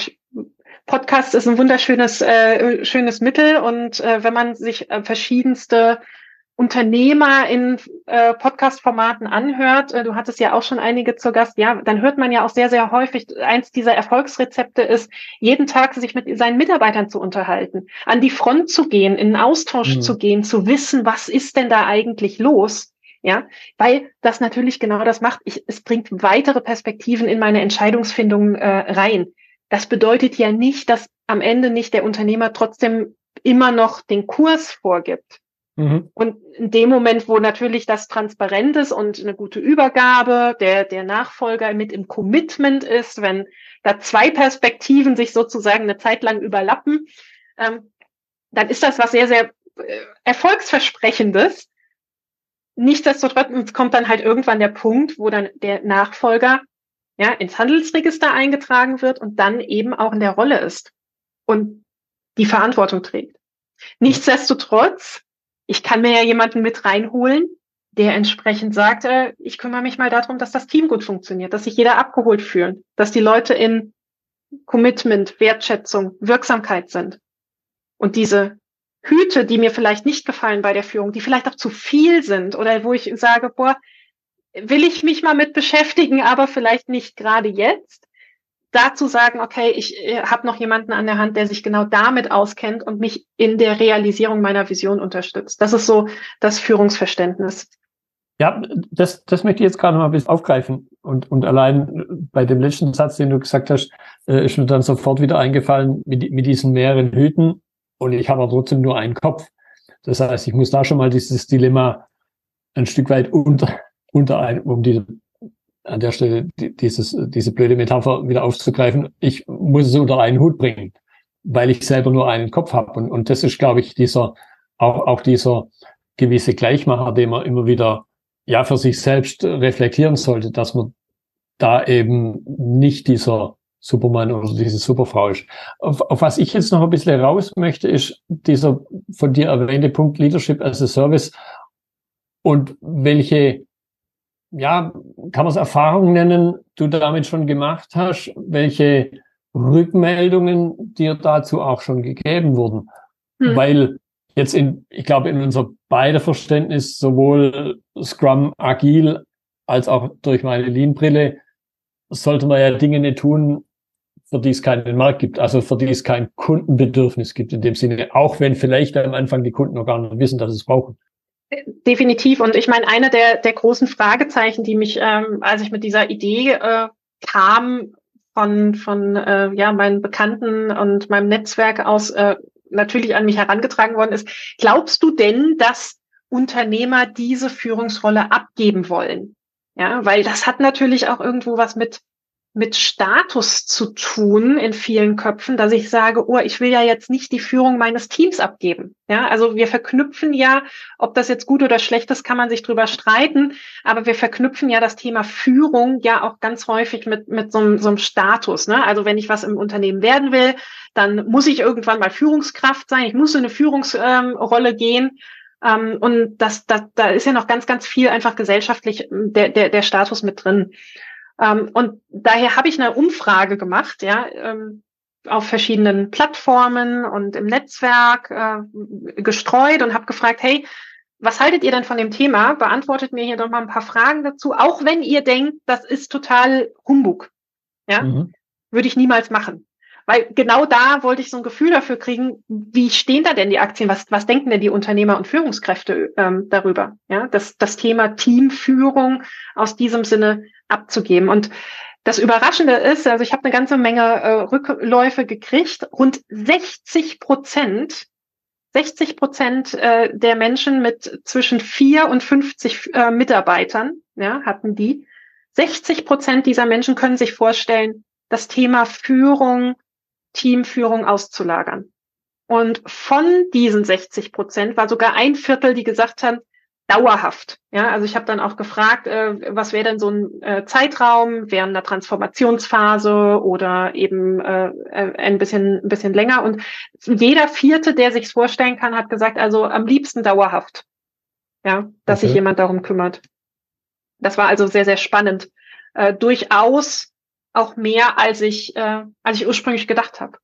Podcast ist ein wunderschönes äh, schönes Mittel und äh, wenn man sich äh, verschiedenste Unternehmer in äh, Podcast-Formaten anhört, äh, du hattest ja auch schon einige zu Gast, ja, dann hört man ja auch sehr, sehr häufig, eins dieser Erfolgsrezepte ist, jeden Tag sich mit seinen Mitarbeitern zu unterhalten, an die Front zu gehen, in einen Austausch mhm. zu gehen, zu wissen, was ist denn da eigentlich los? Ja, weil das natürlich genau das macht. Ich, es bringt weitere Perspektiven in meine Entscheidungsfindung äh, rein. Das bedeutet ja nicht, dass am Ende nicht der Unternehmer trotzdem immer noch den Kurs vorgibt. Mhm. Und in dem Moment, wo natürlich das transparent ist und eine gute Übergabe, der, der Nachfolger mit im Commitment ist, wenn da zwei Perspektiven sich sozusagen eine Zeit lang überlappen, ähm, dann ist das was sehr, sehr äh, erfolgsversprechendes. Nichtsdestotrotz kommt dann halt irgendwann der Punkt, wo dann der Nachfolger ja, ins Handelsregister eingetragen wird und dann eben auch in der Rolle ist und die Verantwortung trägt. Nichtsdestotrotz ich kann mir ja jemanden mit reinholen, der entsprechend sagt, äh, ich kümmere mich mal darum, dass das Team gut funktioniert, dass sich jeder abgeholt fühlt, dass die Leute in Commitment, Wertschätzung, Wirksamkeit sind. Und diese Hüte, die mir vielleicht nicht gefallen bei der Führung, die vielleicht auch zu viel sind oder wo ich sage, boah, will ich mich mal mit beschäftigen, aber vielleicht nicht gerade jetzt. Dazu sagen, okay, ich äh, habe noch jemanden an der Hand, der sich genau damit auskennt und mich in der Realisierung meiner Vision unterstützt. Das ist so das Führungsverständnis. Ja, das, das möchte ich jetzt gerade mal ein bisschen aufgreifen. Und, und allein bei dem letzten Satz, den du gesagt hast, äh, ist mir dann sofort wieder eingefallen mit, mit diesen mehreren Hüten. Und ich habe aber trotzdem nur einen Kopf. Das heißt, ich muss da schon mal dieses Dilemma ein Stück weit unter, unter ein, um die, an der Stelle dieses, diese blöde Metapher wieder aufzugreifen. Ich muss es unter einen Hut bringen, weil ich selber nur einen Kopf habe. Und, und das ist, glaube ich, dieser, auch, auch dieser gewisse Gleichmacher, den man immer wieder ja für sich selbst reflektieren sollte, dass man da eben nicht dieser Superman oder diese Superfrau ist. Auf, auf was ich jetzt noch ein bisschen raus möchte, ist dieser von dir erwähnte Punkt Leadership as a Service und welche, ja, kann man es Erfahrungen nennen, du damit schon gemacht hast, welche Rückmeldungen dir dazu auch schon gegeben wurden. Hm. Weil jetzt in, ich glaube, in unser beider Verständnis sowohl Scrum agil als auch durch meine Lean-Brille sollte man ja Dinge nicht tun, für die es keinen Markt gibt, also für die es kein Kundenbedürfnis gibt in dem Sinne, auch wenn vielleicht am Anfang die Kunden noch gar nicht wissen, dass sie es brauchen. Definitiv. Und ich meine, eine der, der großen Fragezeichen, die mich, ähm, als ich mit dieser Idee äh, kam, von, von äh, ja, meinen Bekannten und meinem Netzwerk aus äh, natürlich an mich herangetragen worden ist. Glaubst du denn, dass Unternehmer diese Führungsrolle abgeben wollen? Ja, weil das hat natürlich auch irgendwo was mit mit Status zu tun in vielen Köpfen, dass ich sage, oh, ich will ja jetzt nicht die Führung meines Teams abgeben. Ja, also wir verknüpfen ja, ob das jetzt gut oder schlecht ist, kann man sich drüber streiten, aber wir verknüpfen ja das Thema Führung ja auch ganz häufig mit, mit so, einem, so einem Status. Ne? Also wenn ich was im Unternehmen werden will, dann muss ich irgendwann mal Führungskraft sein, ich muss in eine Führungsrolle ähm, gehen. Ähm, und das, das, da ist ja noch ganz, ganz viel einfach gesellschaftlich der, der, der Status mit drin. Ähm, und daher habe ich eine Umfrage gemacht, ja, ähm, auf verschiedenen Plattformen und im Netzwerk äh, gestreut und habe gefragt, hey, was haltet ihr denn von dem Thema? Beantwortet mir hier doch mal ein paar Fragen dazu, auch wenn ihr denkt, das ist total Humbug. Ja, mhm. würde ich niemals machen. Weil genau da wollte ich so ein Gefühl dafür kriegen, wie stehen da denn die Aktien? Was, was denken denn die Unternehmer und Führungskräfte ähm, darüber? Ja, das, das Thema Teamführung aus diesem Sinne abzugeben. Und das Überraschende ist, also ich habe eine ganze Menge äh, Rückläufe gekriegt. Rund 60 Prozent 60 Prozent äh, der Menschen mit zwischen vier und 50 äh, Mitarbeitern ja, hatten die. 60 Prozent dieser Menschen können sich vorstellen, das Thema Führung Teamführung auszulagern. Und von diesen 60 Prozent war sogar ein Viertel, die gesagt haben, dauerhaft. Ja, also ich habe dann auch gefragt, äh, was wäre denn so ein äh, Zeitraum während der Transformationsphase oder eben äh, äh, ein bisschen ein bisschen länger. Und jeder Vierte, der sich vorstellen kann, hat gesagt, also am liebsten dauerhaft. Ja, dass okay. sich jemand darum kümmert. Das war also sehr sehr spannend. Äh, durchaus auch mehr, als ich, äh, als ich ursprünglich gedacht habe.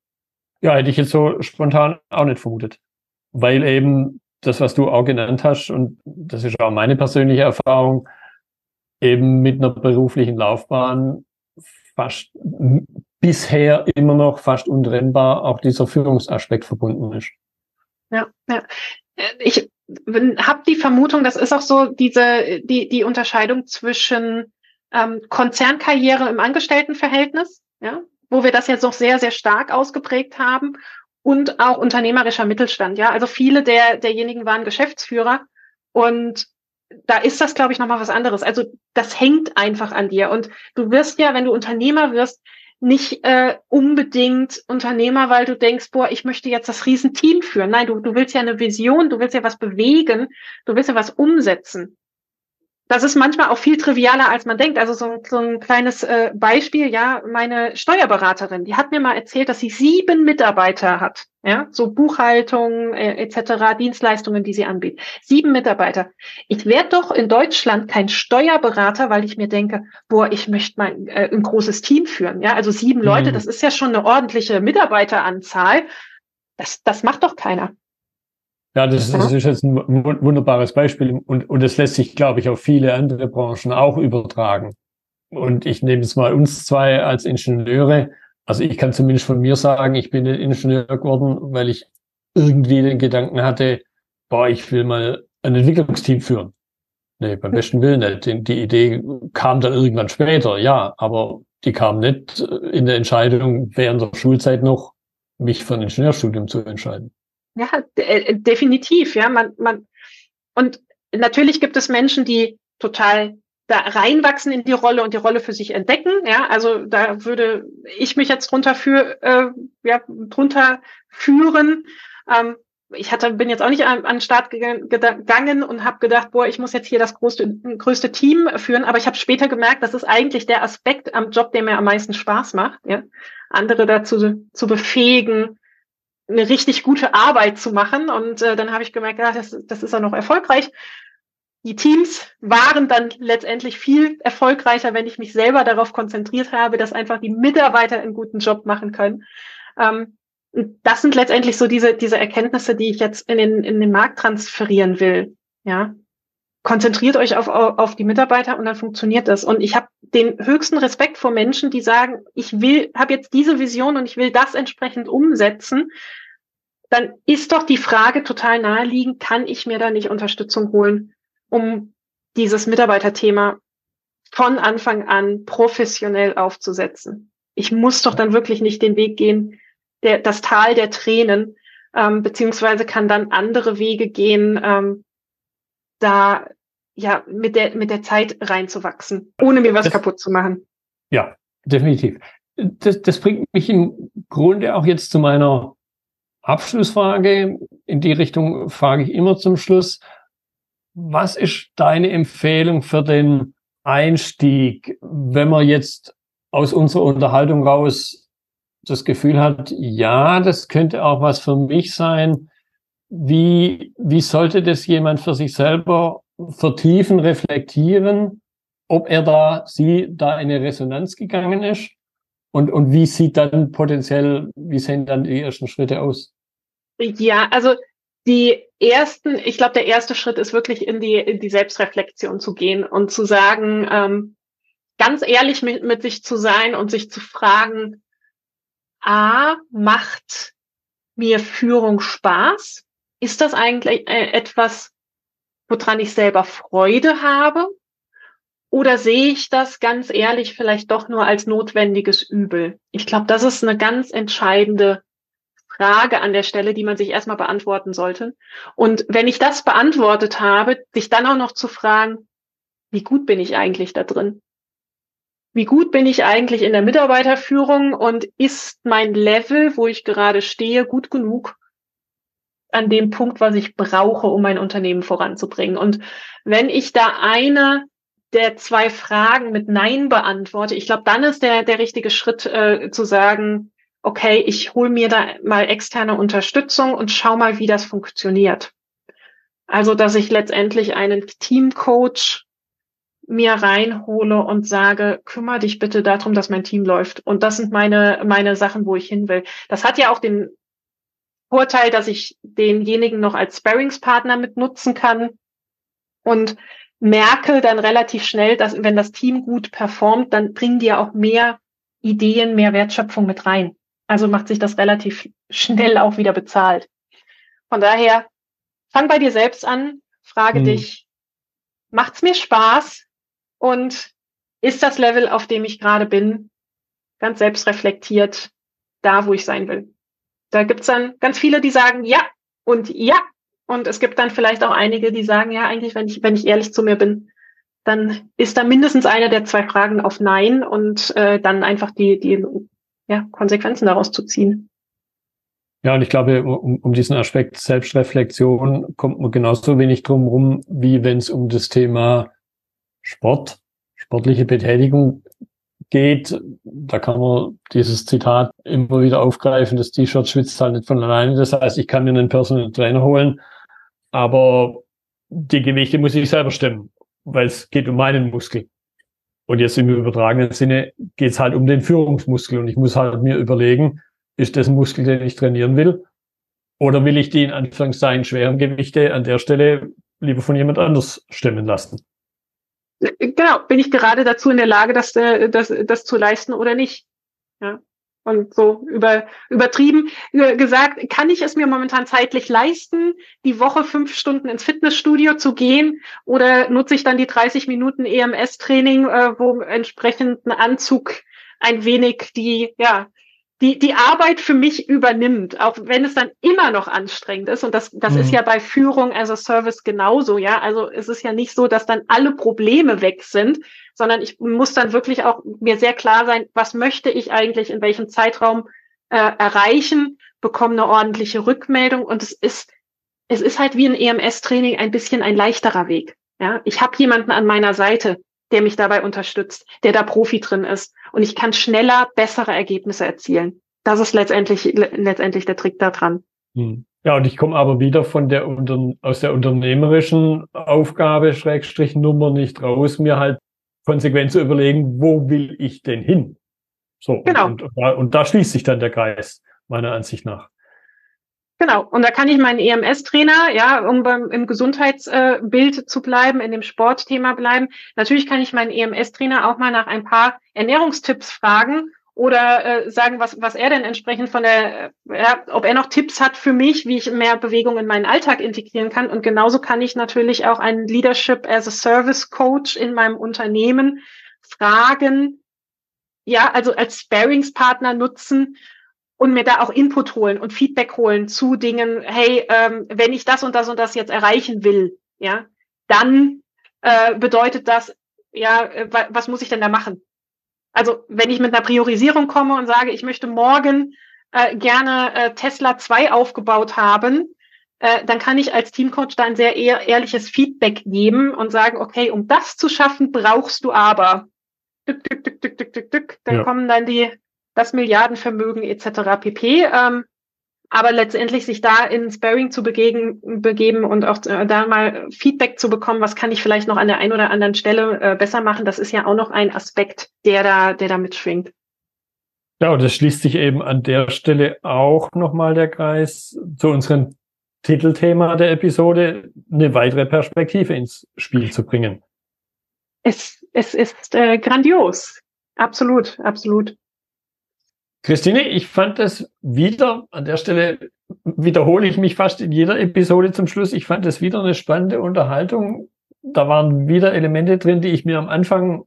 Ja, hätte ich jetzt so spontan auch nicht vermutet. Weil eben das, was du auch genannt hast, und das ist auch meine persönliche Erfahrung, eben mit einer beruflichen Laufbahn fast bisher immer noch fast untrennbar auch dieser Führungsaspekt verbunden ist. Ja, ja. Ich habe die Vermutung, das ist auch so diese die die Unterscheidung zwischen ähm, Konzernkarriere im Angestelltenverhältnis, ja, wo wir das jetzt noch sehr, sehr stark ausgeprägt haben und auch unternehmerischer Mittelstand. Ja, also viele der, derjenigen waren Geschäftsführer und da ist das, glaube ich, nochmal was anderes. Also das hängt einfach an dir. Und du wirst ja, wenn du Unternehmer wirst, nicht äh, unbedingt Unternehmer, weil du denkst, boah, ich möchte jetzt das Riesenteam führen. Nein, du, du willst ja eine Vision, du willst ja was bewegen, du willst ja was umsetzen das ist manchmal auch viel trivialer, als man denkt. Also so ein, so ein kleines äh, Beispiel, ja, meine Steuerberaterin, die hat mir mal erzählt, dass sie sieben Mitarbeiter hat, ja, so Buchhaltung äh, etc., Dienstleistungen, die sie anbietet. Sieben Mitarbeiter. Ich werde doch in Deutschland kein Steuerberater, weil ich mir denke, boah, ich möchte mal äh, ein großes Team führen, ja, also sieben mhm. Leute, das ist ja schon eine ordentliche Mitarbeiteranzahl. Das, das macht doch keiner. Ja, das, das ist jetzt ein wunderbares Beispiel und, und das lässt sich, glaube ich, auf viele andere Branchen auch übertragen. Und ich nehme jetzt mal uns zwei als Ingenieure. Also ich kann zumindest von mir sagen, ich bin ein Ingenieur geworden, weil ich irgendwie den Gedanken hatte, boah, ich will mal ein Entwicklungsteam führen. Nee, beim besten Willen nicht. Die Idee kam dann irgendwann später, ja, aber die kam nicht in der Entscheidung während der Schulzeit noch, mich für ein Ingenieurstudium zu entscheiden. Ja, äh, definitiv, ja. Man, man, und natürlich gibt es Menschen, die total da reinwachsen in die Rolle und die Rolle für sich entdecken. Ja, also da würde ich mich jetzt drunter für äh, ja drunter führen. Ähm, ich hatte, bin jetzt auch nicht an, an den Start gegangen und habe gedacht, boah, ich muss jetzt hier das größte, größte Team führen. Aber ich habe später gemerkt, das ist eigentlich der Aspekt am Job, der mir am meisten Spaß macht. Ja? Andere dazu zu befähigen, eine richtig gute Arbeit zu machen. Und äh, dann habe ich gemerkt, ja, das, das ist auch noch erfolgreich die Teams waren dann letztendlich viel erfolgreicher, wenn ich mich selber darauf konzentriert habe, dass einfach die Mitarbeiter einen guten Job machen können. Ähm, das sind letztendlich so diese, diese Erkenntnisse, die ich jetzt in den, in den Markt transferieren will. Ja. Konzentriert euch auf, auf die Mitarbeiter und dann funktioniert das. Und ich habe den höchsten Respekt vor Menschen, die sagen, ich will, habe jetzt diese Vision und ich will das entsprechend umsetzen. Dann ist doch die Frage total naheliegend, kann ich mir da nicht Unterstützung holen? um dieses Mitarbeiterthema von Anfang an professionell aufzusetzen. Ich muss doch dann wirklich nicht den Weg gehen, der, das Tal der Tränen, ähm, beziehungsweise kann dann andere Wege gehen, ähm, da ja mit der mit der Zeit reinzuwachsen, ohne mir was das, kaputt zu machen. Ja, definitiv. Das, das bringt mich im Grunde auch jetzt zu meiner Abschlussfrage. In die Richtung frage ich immer zum Schluss. Was ist deine Empfehlung für den Einstieg, wenn man jetzt aus unserer Unterhaltung raus das Gefühl hat, ja, das könnte auch was für mich sein. Wie, wie sollte das jemand für sich selber vertiefen, reflektieren, ob er da, sie da in eine Resonanz gegangen ist? Und, und wie sieht dann potenziell, wie sehen dann die ersten Schritte aus? Ja, also die ersten, ich glaube, der erste Schritt ist wirklich in die, in die Selbstreflexion zu gehen und zu sagen, ähm, ganz ehrlich mit, mit sich zu sein und sich zu fragen, A, macht mir Führung Spaß? Ist das eigentlich äh, etwas, woran ich selber Freude habe? Oder sehe ich das ganz ehrlich vielleicht doch nur als notwendiges Übel? Ich glaube, das ist eine ganz entscheidende Frage an der Stelle, die man sich erstmal beantworten sollte. Und wenn ich das beantwortet habe, sich dann auch noch zu fragen, wie gut bin ich eigentlich da drin? Wie gut bin ich eigentlich in der Mitarbeiterführung und ist mein Level, wo ich gerade stehe, gut genug an dem Punkt, was ich brauche, um mein Unternehmen voranzubringen? Und wenn ich da eine der zwei Fragen mit Nein beantworte, ich glaube, dann ist der, der richtige Schritt äh, zu sagen, okay, ich hole mir da mal externe Unterstützung und schau mal, wie das funktioniert. Also, dass ich letztendlich einen Teamcoach mir reinhole und sage, kümmere dich bitte darum, dass mein Team läuft. Und das sind meine, meine Sachen, wo ich hin will. Das hat ja auch den Vorteil, dass ich denjenigen noch als Sparringspartner mit nutzen kann und merke dann relativ schnell, dass wenn das Team gut performt, dann bringen die ja auch mehr Ideen, mehr Wertschöpfung mit rein. Also macht sich das relativ schnell auch wieder bezahlt. Von daher, fang bei dir selbst an, frage hm. dich, macht's mir Spaß und ist das Level, auf dem ich gerade bin, ganz selbstreflektiert, da, wo ich sein will? Da gibt's dann ganz viele, die sagen ja und ja. Und es gibt dann vielleicht auch einige, die sagen, ja, eigentlich, wenn ich, wenn ich ehrlich zu mir bin, dann ist da mindestens eine der zwei Fragen auf Nein und äh, dann einfach die, die ja, Konsequenzen daraus zu ziehen. Ja, und ich glaube, um, um diesen Aspekt Selbstreflexion kommt man genauso wenig drum rum, wie wenn es um das Thema Sport, sportliche Betätigung geht. Da kann man dieses Zitat immer wieder aufgreifen, das T-Shirt schwitzt halt nicht von alleine. Das heißt, ich kann mir einen Personal Trainer holen, aber die Gewichte muss ich selber stemmen, weil es geht um meinen Muskel. Und jetzt im übertragenen Sinne geht es halt um den Führungsmuskel. Und ich muss halt mir überlegen, ist das ein Muskel, den ich trainieren will? Oder will ich die in Anführungszeichen schweren Gewichte an der Stelle lieber von jemand anders stemmen lassen? Genau, bin ich gerade dazu in der Lage, das, äh, das, das zu leisten oder nicht? Ja. Und so über, übertrieben gesagt, kann ich es mir momentan zeitlich leisten, die Woche fünf Stunden ins Fitnessstudio zu gehen oder nutze ich dann die 30 Minuten EMS-Training, äh, wo entsprechend ein Anzug ein wenig die, ja, die, die Arbeit für mich übernimmt, auch wenn es dann immer noch anstrengend ist. Und das, das mhm. ist ja bei Führung as a Service genauso, ja. Also es ist ja nicht so, dass dann alle Probleme weg sind, sondern ich muss dann wirklich auch mir sehr klar sein, was möchte ich eigentlich in welchem Zeitraum äh, erreichen, bekomme eine ordentliche Rückmeldung und es ist, es ist halt wie ein EMS-Training ein bisschen ein leichterer Weg. Ja, ich habe jemanden an meiner Seite, der mich dabei unterstützt, der da Profi drin ist. Und ich kann schneller bessere Ergebnisse erzielen. Das ist letztendlich, letztendlich der Trick daran. Hm. Ja, und ich komme aber wieder von der aus der unternehmerischen Aufgabe, Schrägstrich Nummer nicht raus, mir halt konsequent zu überlegen, wo will ich denn hin? So. Genau. Und, und, da, und da schließt sich dann der Kreis, meiner Ansicht nach. Genau. Und da kann ich meinen EMS-Trainer, ja, um beim, im Gesundheitsbild äh, zu bleiben, in dem Sportthema bleiben. Natürlich kann ich meinen EMS-Trainer auch mal nach ein paar Ernährungstipps fragen oder äh, sagen, was, was er denn entsprechend von der, äh, ja, ob er noch Tipps hat für mich, wie ich mehr Bewegung in meinen Alltag integrieren kann. Und genauso kann ich natürlich auch einen Leadership as a Service Coach in meinem Unternehmen fragen, ja, also als Sparingspartner nutzen und mir da auch Input holen und Feedback holen zu Dingen, hey, ähm, wenn ich das und das und das jetzt erreichen will, ja, dann äh, bedeutet das, ja, äh, was muss ich denn da machen? Also wenn ich mit einer Priorisierung komme und sage, ich möchte morgen äh, gerne äh, Tesla 2 aufgebaut haben, äh, dann kann ich als Teamcoach da ein sehr ehr ehrliches Feedback geben und sagen, okay, um das zu schaffen, brauchst du aber. Dück, dück, dück, dück, dück, dück, dück. Dann ja. kommen dann die das Milliardenvermögen etc. pp. Ähm, aber letztendlich sich da in Sparing zu begegen, begeben und auch äh, da mal Feedback zu bekommen, was kann ich vielleicht noch an der einen oder anderen Stelle äh, besser machen, das ist ja auch noch ein Aspekt, der da, der da mitschwingt. Ja, und das schließt sich eben an der Stelle auch nochmal der Kreis zu unserem Titelthema der Episode, eine weitere Perspektive ins Spiel zu bringen. Es, es ist äh, grandios. Absolut, absolut. Christine, ich fand das wieder, an der Stelle wiederhole ich mich fast in jeder Episode zum Schluss, ich fand das wieder eine spannende Unterhaltung. Da waren wieder Elemente drin, die ich mir am Anfang,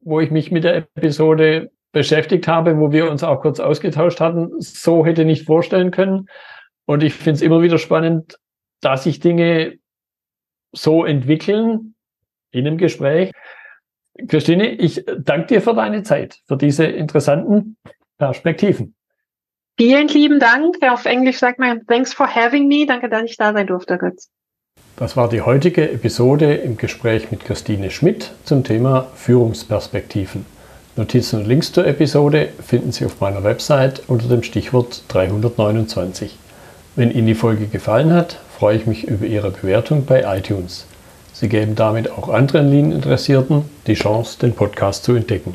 wo ich mich mit der Episode beschäftigt habe, wo wir uns auch kurz ausgetauscht hatten, so hätte nicht vorstellen können. Und ich finde es immer wieder spannend, dass sich Dinge so entwickeln in einem Gespräch. Christine, ich danke dir für deine Zeit, für diese interessanten Perspektiven. Vielen lieben Dank. Auf Englisch sagt man Thanks for having me. Danke, dass ich da sein durfte, Götz. Das war die heutige Episode im Gespräch mit Christine Schmidt zum Thema Führungsperspektiven. Notizen und Links zur Episode finden Sie auf meiner Website unter dem Stichwort 329. Wenn Ihnen die Folge gefallen hat, freue ich mich über Ihre Bewertung bei iTunes. Sie geben damit auch anderen Lean-Interessierten die Chance, den Podcast zu entdecken.